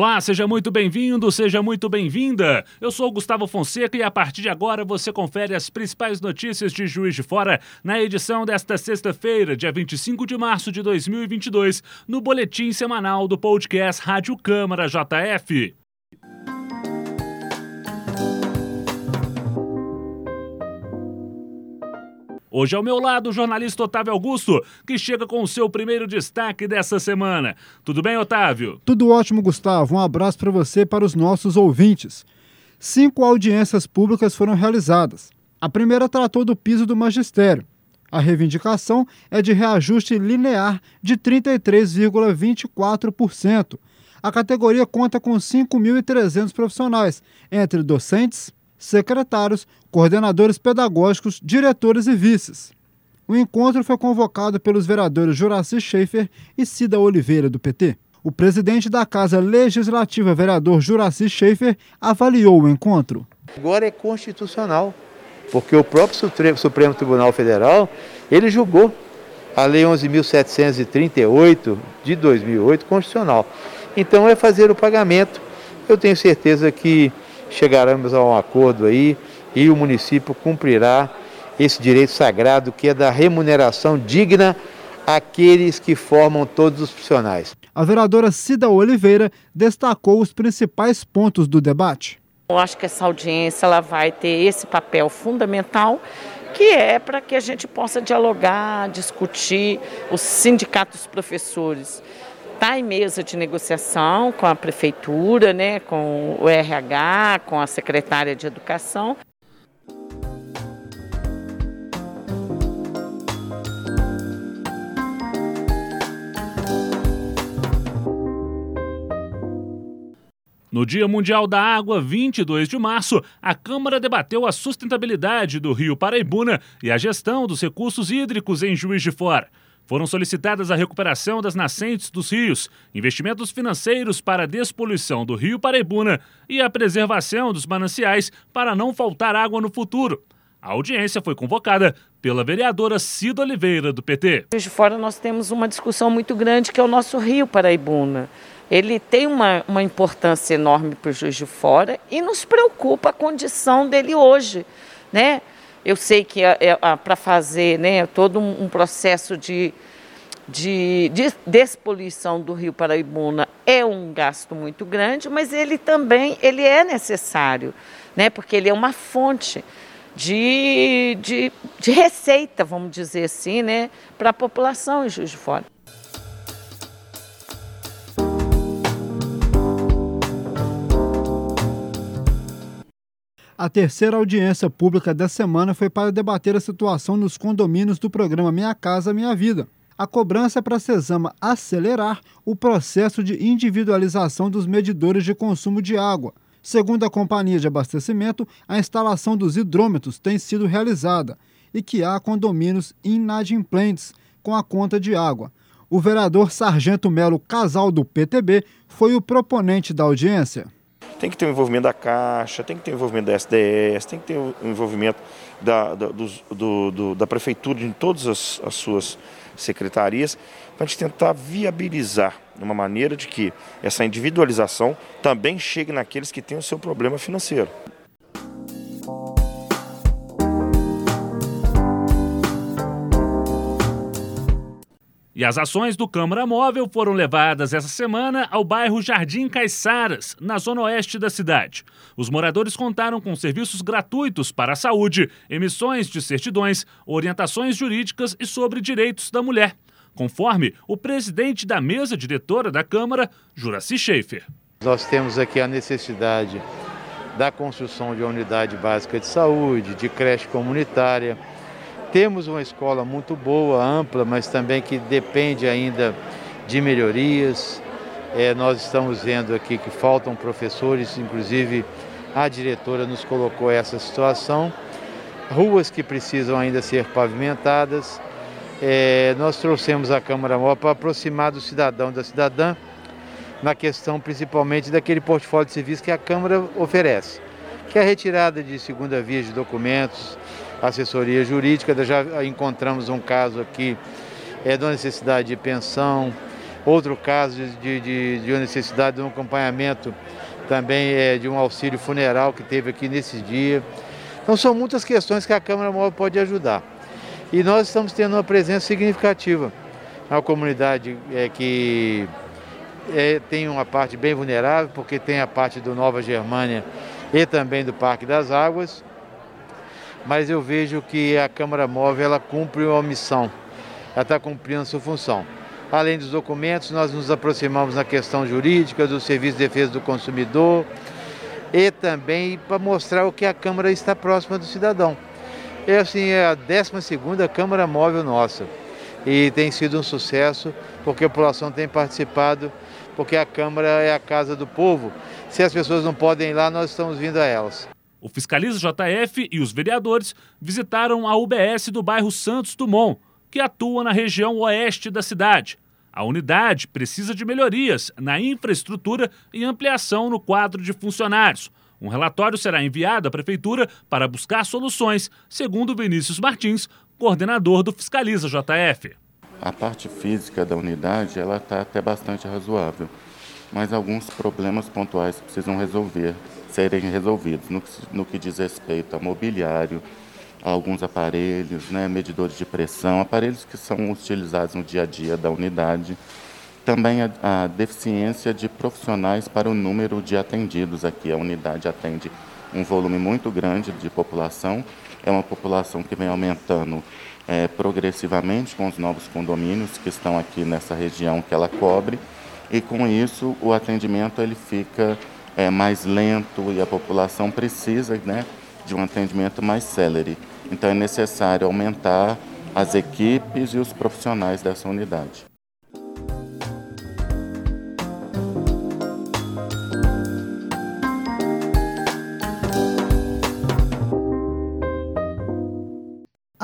Olá, seja muito bem-vindo, seja muito bem-vinda. Eu sou Gustavo Fonseca e a partir de agora você confere as principais notícias de Juiz de Fora na edição desta sexta-feira, dia 25 de março de 2022, no boletim semanal do podcast Rádio Câmara JF. Hoje ao meu lado o jornalista Otávio Augusto, que chega com o seu primeiro destaque dessa semana. Tudo bem, Otávio? Tudo ótimo, Gustavo. Um abraço para você e para os nossos ouvintes. Cinco audiências públicas foram realizadas. A primeira tratou do piso do magistério. A reivindicação é de reajuste linear de 33,24%. A categoria conta com 5.300 profissionais, entre docentes, secretários, coordenadores pedagógicos, diretores e vices. O encontro foi convocado pelos vereadores Juraci Schaefer e Cida Oliveira, do PT. O presidente da Casa Legislativa, vereador Juraci Schaefer, avaliou o encontro. Agora é constitucional, porque o próprio Supremo Tribunal Federal, ele julgou a Lei 11.738 de 2008 constitucional. Então é fazer o pagamento. Eu tenho certeza que chegaremos a um acordo aí e o município cumprirá esse direito sagrado que é da remuneração digna àqueles que formam todos os profissionais. A vereadora Cida Oliveira destacou os principais pontos do debate. Eu acho que essa audiência ela vai ter esse papel fundamental que é para que a gente possa dialogar, discutir os sindicatos professores está em mesa de negociação com a prefeitura, né, com o RH, com a secretária de educação. No Dia Mundial da Água, 22 de março, a Câmara debateu a sustentabilidade do Rio Paraibuna e a gestão dos recursos hídricos em Juiz de Fora. Foram solicitadas a recuperação das nascentes dos rios, investimentos financeiros para a despoluição do rio Paraibuna e a preservação dos mananciais para não faltar água no futuro. A audiência foi convocada pela vereadora Cida Oliveira, do PT. De fora nós temos uma discussão muito grande que é o nosso rio Paraibuna. Ele tem uma, uma importância enorme para o Juiz de Fora e nos preocupa a condição dele hoje, né? Eu sei que é, é, para fazer né, todo um, um processo de, de, de, despoluição do Rio Paraibuna é um gasto muito grande, mas ele também ele é necessário, né, porque ele é uma fonte de, de, de receita, vamos dizer assim, né, para a população em Juiz de Fora. A terceira audiência pública da semana foi para debater a situação nos condomínios do programa Minha Casa Minha Vida. A cobrança é para a Cesama acelerar o processo de individualização dos medidores de consumo de água. Segundo a companhia de abastecimento, a instalação dos hidrômetros tem sido realizada e que há condomínios inadimplentes com a conta de água. O vereador Sargento Melo Casal do PTB foi o proponente da audiência tem que ter o envolvimento da Caixa, tem que ter o envolvimento da SDS, tem que ter o envolvimento da, da, do, do, da Prefeitura em todas as, as suas secretarias, para a gente tentar viabilizar uma maneira de que essa individualização também chegue naqueles que têm o seu problema financeiro. E as ações do Câmara Móvel foram levadas essa semana ao bairro Jardim Caiçaras, na zona oeste da cidade. Os moradores contaram com serviços gratuitos para a saúde, emissões de certidões, orientações jurídicas e sobre direitos da mulher, conforme o presidente da mesa diretora da Câmara, Juraci Schaefer. Nós temos aqui a necessidade da construção de uma unidade básica de saúde, de creche comunitária temos uma escola muito boa, ampla, mas também que depende ainda de melhorias. É, nós estamos vendo aqui que faltam professores, inclusive a diretora nos colocou essa situação. Ruas que precisam ainda ser pavimentadas. É, nós trouxemos a Câmara Móvel para aproximar do cidadão da cidadã na questão principalmente daquele portfólio de serviço que a Câmara oferece, que é a retirada de segunda via de documentos, assessoria jurídica, já encontramos um caso aqui é, da necessidade de pensão, Outro caso de, de, de uma necessidade de um acompanhamento também é, de um auxílio funeral que teve aqui nesse dia. Então são muitas questões que a Câmara Móvel pode ajudar. E nós estamos tendo uma presença significativa na comunidade é, que é, tem uma parte bem vulnerável, porque tem a parte do Nova Germânia e também do Parque das Águas. Mas eu vejo que a Câmara Móvel ela cumpre uma missão, ela está cumprindo a sua função. Além dos documentos, nós nos aproximamos na questão jurídica, do Serviço de Defesa do Consumidor e também para mostrar o que a Câmara está próxima do cidadão. É assim, é a 12 Câmara Móvel nossa e tem sido um sucesso porque a população tem participado, porque a Câmara é a casa do povo. Se as pessoas não podem ir lá, nós estamos vindo a elas. O Fiscaliza JF e os vereadores visitaram a UBS do bairro Santos Dumont, que atua na região oeste da cidade. A unidade precisa de melhorias na infraestrutura e ampliação no quadro de funcionários. Um relatório será enviado à Prefeitura para buscar soluções, segundo Vinícius Martins, coordenador do Fiscaliza JF. A parte física da unidade ela está até bastante razoável, mas alguns problemas pontuais precisam resolver, serem resolvidos no, no que diz respeito a mobiliário, alguns aparelhos, né, medidores de pressão, aparelhos que são utilizados no dia a dia da unidade. Também a, a deficiência de profissionais para o número de atendidos aqui. A unidade atende um volume muito grande de população, é uma população que vem aumentando é, progressivamente com os novos condomínios que estão aqui nessa região que ela cobre, e com isso o atendimento ele fica é, mais lento e a população precisa né, de um atendimento mais célere. Então é necessário aumentar as equipes e os profissionais dessa unidade.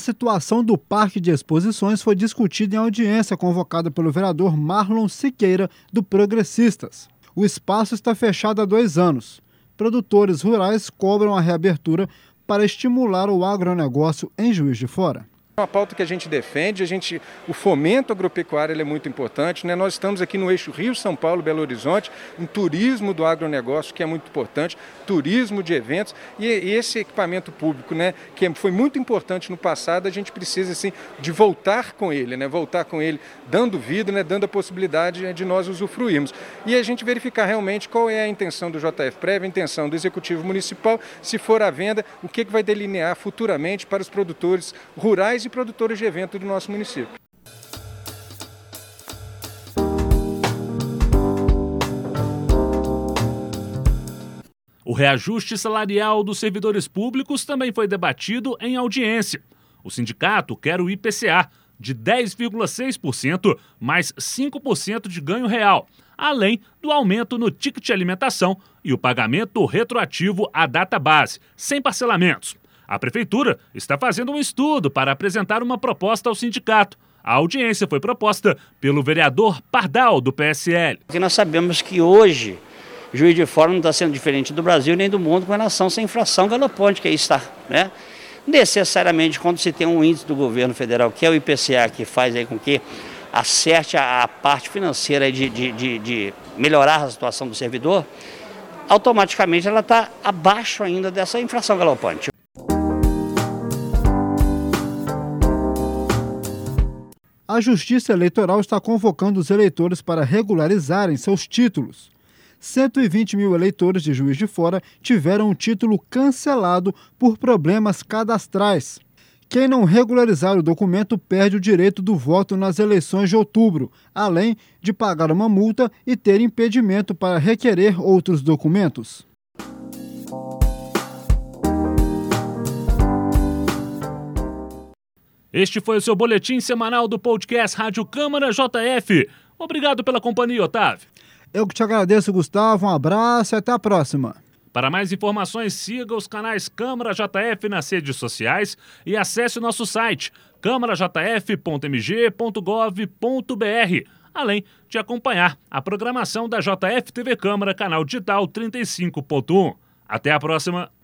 Situação do Parque de Exposições foi discutida em audiência convocada pelo vereador Marlon Siqueira, do Progressistas. O espaço está fechado há dois anos. Produtores rurais cobram a reabertura para estimular o agronegócio em Juiz de Fora uma pauta que a gente defende, a gente, o fomento agropecuário é muito importante. Né? Nós estamos aqui no eixo Rio, São Paulo, Belo Horizonte, um turismo do agronegócio que é muito importante, turismo de eventos e, e esse equipamento público, né, que foi muito importante no passado, a gente precisa assim, de voltar com ele, né? voltar com ele dando vida, né? dando a possibilidade de nós usufruirmos. E a gente verificar realmente qual é a intenção do JF Prévia, a intenção do Executivo Municipal, se for à venda, o que, que vai delinear futuramente para os produtores rurais e produtores de evento do nosso município. O reajuste salarial dos servidores públicos também foi debatido em audiência. O sindicato quer o IPCA de 10,6% mais 5% de ganho real, além do aumento no ticket de alimentação e o pagamento retroativo à data base, sem parcelamentos. A prefeitura está fazendo um estudo para apresentar uma proposta ao sindicato. A audiência foi proposta pelo vereador Pardal, do PSL. Porque nós sabemos que hoje Juiz de Fora não está sendo diferente do Brasil nem do mundo com relação essa inflação galopante que aí está. Né? Necessariamente, quando se tem um índice do governo federal, que é o IPCA, que faz aí com que acerte a, a parte financeira de, de, de, de melhorar a situação do servidor, automaticamente ela está abaixo ainda dessa inflação galopante. A Justiça Eleitoral está convocando os eleitores para regularizarem seus títulos. 120 mil eleitores de Juiz de Fora tiveram o título cancelado por problemas cadastrais. Quem não regularizar o documento perde o direito do voto nas eleições de outubro, além de pagar uma multa e ter impedimento para requerer outros documentos. Este foi o seu boletim semanal do podcast Rádio Câmara JF. Obrigado pela companhia, Otávio. Eu que te agradeço, Gustavo. Um abraço e até a próxima. Para mais informações, siga os canais Câmara JF nas redes sociais e acesse o nosso site câmarajf.mg.gov.br, além de acompanhar a programação da JF TV Câmara, canal digital 35.1. Até a próxima!